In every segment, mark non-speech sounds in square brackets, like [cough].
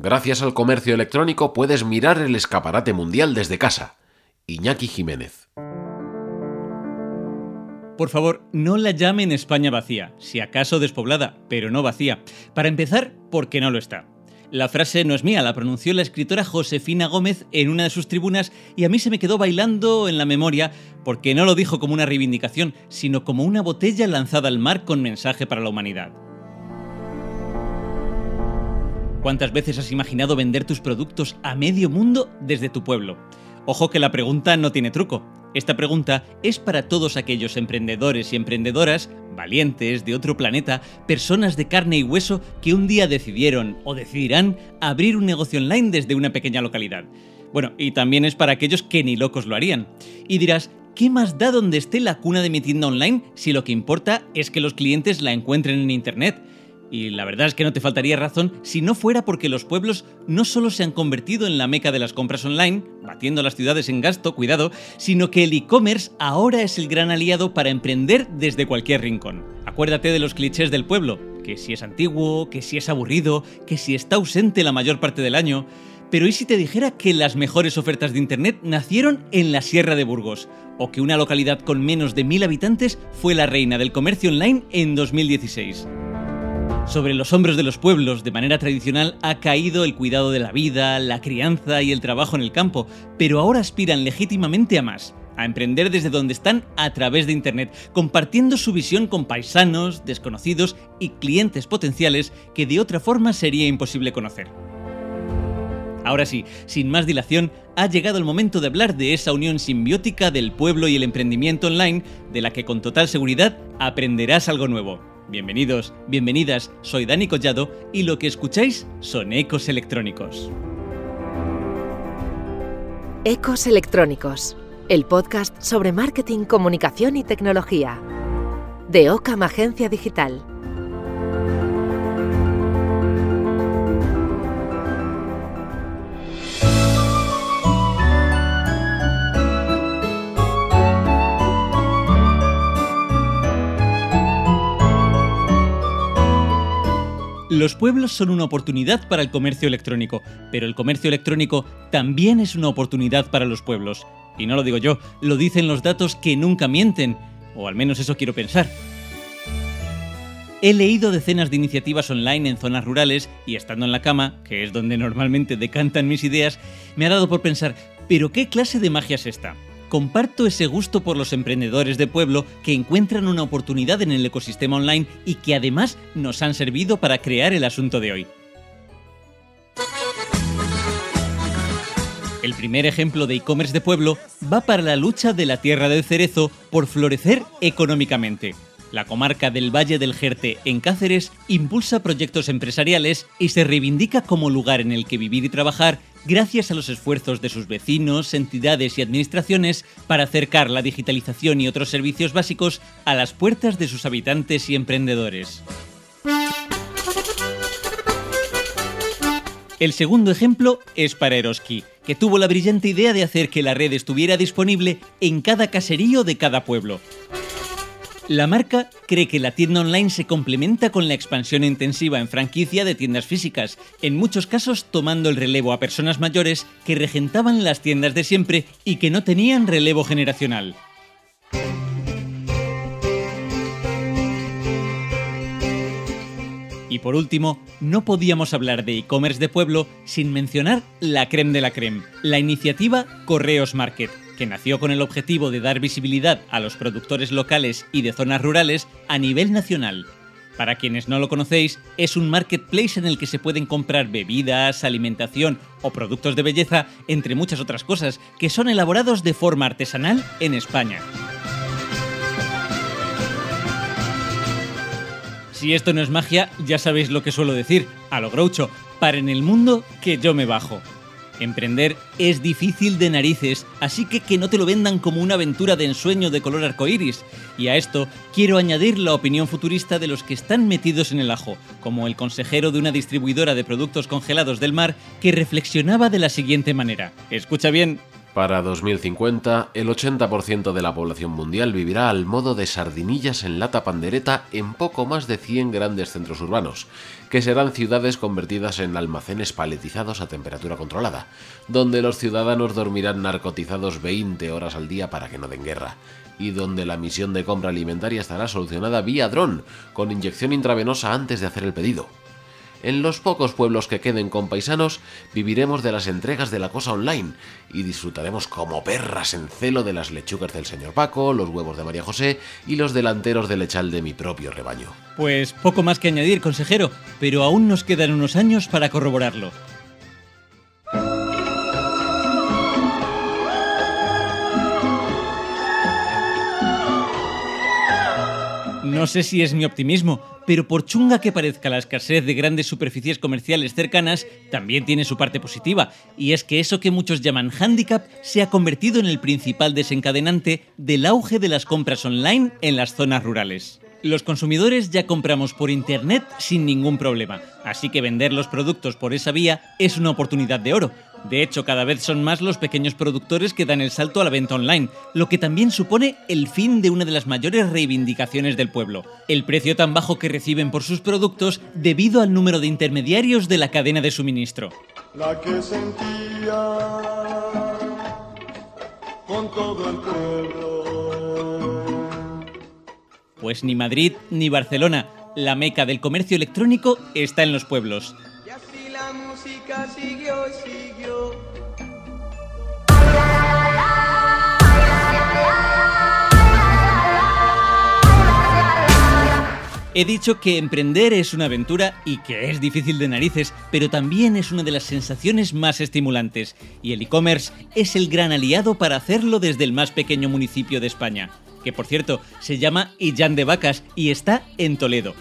Gracias al comercio electrónico puedes mirar el escaparate mundial desde casa. Iñaki Jiménez. Por favor, no la llamen España vacía, si acaso despoblada, pero no vacía. Para empezar, porque no lo está. La frase no es mía, la pronunció la escritora Josefina Gómez en una de sus tribunas y a mí se me quedó bailando en la memoria porque no lo dijo como una reivindicación, sino como una botella lanzada al mar con mensaje para la humanidad. ¿Cuántas veces has imaginado vender tus productos a medio mundo desde tu pueblo? Ojo que la pregunta no tiene truco. Esta pregunta es para todos aquellos emprendedores y emprendedoras, valientes, de otro planeta, personas de carne y hueso que un día decidieron o decidirán abrir un negocio online desde una pequeña localidad. Bueno, y también es para aquellos que ni locos lo harían. Y dirás, ¿qué más da donde esté la cuna de mi tienda online si lo que importa es que los clientes la encuentren en Internet? Y la verdad es que no te faltaría razón si no fuera porque los pueblos no solo se han convertido en la meca de las compras online, batiendo las ciudades en gasto, cuidado, sino que el e-commerce ahora es el gran aliado para emprender desde cualquier rincón. Acuérdate de los clichés del pueblo, que si es antiguo, que si es aburrido, que si está ausente la mayor parte del año. Pero ¿y si te dijera que las mejores ofertas de Internet nacieron en la Sierra de Burgos? ¿O que una localidad con menos de mil habitantes fue la reina del comercio online en 2016? Sobre los hombros de los pueblos, de manera tradicional, ha caído el cuidado de la vida, la crianza y el trabajo en el campo, pero ahora aspiran legítimamente a más, a emprender desde donde están a través de Internet, compartiendo su visión con paisanos, desconocidos y clientes potenciales que de otra forma sería imposible conocer. Ahora sí, sin más dilación, ha llegado el momento de hablar de esa unión simbiótica del pueblo y el emprendimiento online, de la que con total seguridad aprenderás algo nuevo. Bienvenidos, bienvenidas, soy Dani Collado y lo que escucháis son ecos electrónicos. Ecos electrónicos, el podcast sobre marketing, comunicación y tecnología. De Ocam Agencia Digital. Los pueblos son una oportunidad para el comercio electrónico, pero el comercio electrónico también es una oportunidad para los pueblos. Y no lo digo yo, lo dicen los datos que nunca mienten, o al menos eso quiero pensar. He leído decenas de iniciativas online en zonas rurales y estando en la cama, que es donde normalmente decantan mis ideas, me ha dado por pensar, ¿pero qué clase de magia es esta? Comparto ese gusto por los emprendedores de pueblo que encuentran una oportunidad en el ecosistema online y que además nos han servido para crear el asunto de hoy. El primer ejemplo de e-commerce de pueblo va para la lucha de la Tierra del Cerezo por florecer económicamente. La comarca del Valle del Jerte en Cáceres impulsa proyectos empresariales y se reivindica como lugar en el que vivir y trabajar gracias a los esfuerzos de sus vecinos, entidades y administraciones para acercar la digitalización y otros servicios básicos a las puertas de sus habitantes y emprendedores. El segundo ejemplo es para Eroski, que tuvo la brillante idea de hacer que la red estuviera disponible en cada caserío de cada pueblo. La marca cree que la tienda online se complementa con la expansión intensiva en franquicia de tiendas físicas, en muchos casos tomando el relevo a personas mayores que regentaban las tiendas de siempre y que no tenían relevo generacional. Y por último, no podíamos hablar de e-commerce de pueblo sin mencionar la creme de la creme, la iniciativa Correos Market que nació con el objetivo de dar visibilidad a los productores locales y de zonas rurales a nivel nacional. Para quienes no lo conocéis, es un marketplace en el que se pueden comprar bebidas, alimentación o productos de belleza, entre muchas otras cosas, que son elaborados de forma artesanal en España. Si esto no es magia, ya sabéis lo que suelo decir, a lo groucho, para en el mundo que yo me bajo. Emprender es difícil de narices, así que que no te lo vendan como una aventura de ensueño de color arcoíris. Y a esto quiero añadir la opinión futurista de los que están metidos en el ajo, como el consejero de una distribuidora de productos congelados del mar que reflexionaba de la siguiente manera. Escucha bien, Para 2050, el 80% de la población mundial vivirá al modo de sardinillas en lata pandereta en poco más de 100 grandes centros urbanos, que serán ciudades convertidas en almacenes paletizados a temperatura controlada, donde los ciudadanos dormirán narcotizados 20 horas al día para que no den guerra, y donde la misión de compra alimentaria estará solucionada vía dron, con inyección intravenosa antes de hacer el pedido. En los pocos pueblos que queden con paisanos, viviremos de las entregas de la cosa online y disfrutaremos como perras en celo de las lechugas del señor Paco, los huevos de María José y los delanteros del lechal de mi propio rebaño. Pues poco más que añadir, consejero, pero aún nos quedan unos años para corroborarlo. No sé si es mi optimismo, pero por chunga que parezca la escasez de grandes superficies comerciales cercanas, también tiene su parte positiva, y es que eso que muchos llaman handicap se ha convertido en el principal desencadenante del auge de las compras online en las zonas rurales. Los consumidores ya compramos por Internet sin ningún problema, así que vender los productos por esa vía es una oportunidad de oro. De hecho, cada vez son más los pequeños productores que dan el salto a la venta online, lo que también supone el fin de una de las mayores reivindicaciones del pueblo, el precio tan bajo que reciben por sus productos debido al número de intermediarios de la cadena de suministro. La que sentía con todo el pueblo. Pues ni Madrid ni Barcelona, la meca del comercio electrónico está en los pueblos. La música siguió y siguió. He dicho que emprender es una aventura y que es difícil de narices, pero también es una de las sensaciones más estimulantes, y el e-commerce es el gran aliado para hacerlo desde el más pequeño municipio de España, que por cierto se llama Illán de Vacas y está en Toledo.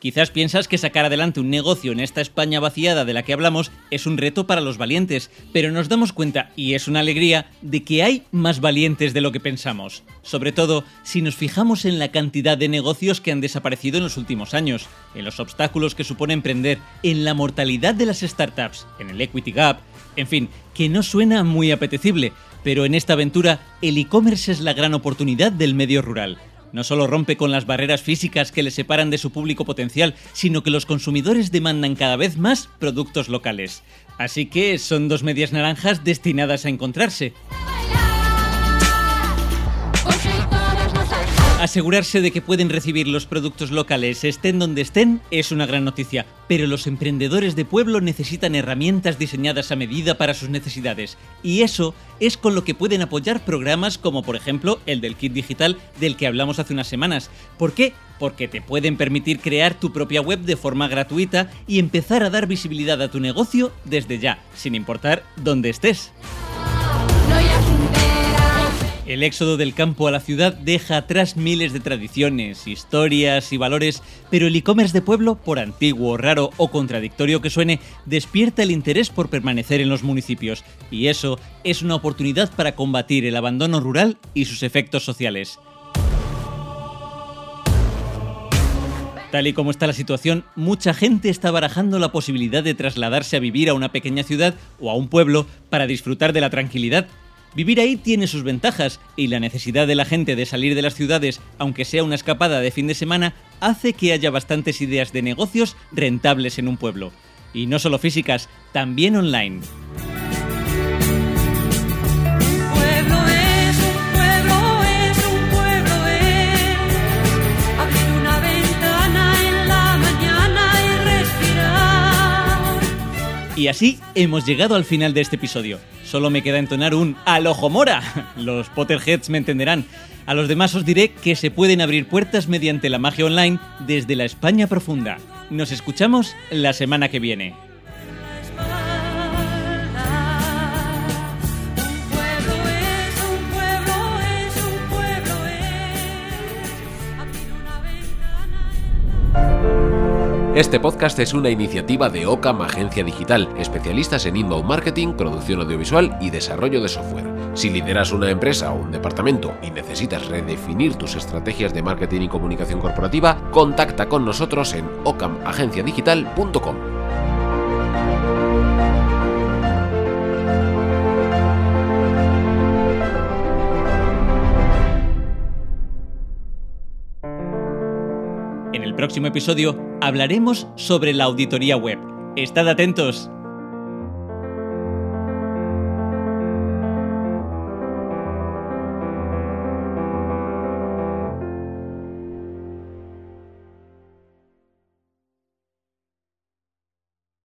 Quizás piensas que sacar adelante un negocio en esta España vaciada de la que hablamos es un reto para los valientes, pero nos damos cuenta, y es una alegría, de que hay más valientes de lo que pensamos. Sobre todo si nos fijamos en la cantidad de negocios que han desaparecido en los últimos años, en los obstáculos que supone emprender, en la mortalidad de las startups, en el equity gap, en fin, que no suena muy apetecible, pero en esta aventura el e-commerce es la gran oportunidad del medio rural. No solo rompe con las barreras físicas que le separan de su público potencial, sino que los consumidores demandan cada vez más productos locales. Así que son dos medias naranjas destinadas a encontrarse. Asegurarse de que pueden recibir los productos locales estén donde estén es una gran noticia, pero los emprendedores de pueblo necesitan herramientas diseñadas a medida para sus necesidades, y eso es con lo que pueden apoyar programas como por ejemplo el del kit digital del que hablamos hace unas semanas. ¿Por qué? Porque te pueden permitir crear tu propia web de forma gratuita y empezar a dar visibilidad a tu negocio desde ya, sin importar dónde estés. El éxodo del campo a la ciudad deja atrás miles de tradiciones, historias y valores, pero el e-commerce de pueblo, por antiguo, raro o contradictorio que suene, despierta el interés por permanecer en los municipios, y eso es una oportunidad para combatir el abandono rural y sus efectos sociales. Tal y como está la situación, mucha gente está barajando la posibilidad de trasladarse a vivir a una pequeña ciudad o a un pueblo para disfrutar de la tranquilidad, Vivir ahí tiene sus ventajas y la necesidad de la gente de salir de las ciudades, aunque sea una escapada de fin de semana, hace que haya bastantes ideas de negocios rentables en un pueblo. Y no solo físicas, también online. Y así hemos llegado al final de este episodio. Solo me queda entonar un ¡Al ojo mora! [laughs] Los Potterheads me entenderán. A los demás os diré que se pueden abrir puertas mediante la magia online desde la España profunda. Nos escuchamos la semana que viene. Este podcast es una iniciativa de Ocam Agencia Digital, especialistas en inbound marketing, producción audiovisual y desarrollo de software. Si lideras una empresa o un departamento y necesitas redefinir tus estrategias de marketing y comunicación corporativa, contacta con nosotros en ocamagenciadigital.com. próximo episodio hablaremos sobre la auditoría web. Estad atentos.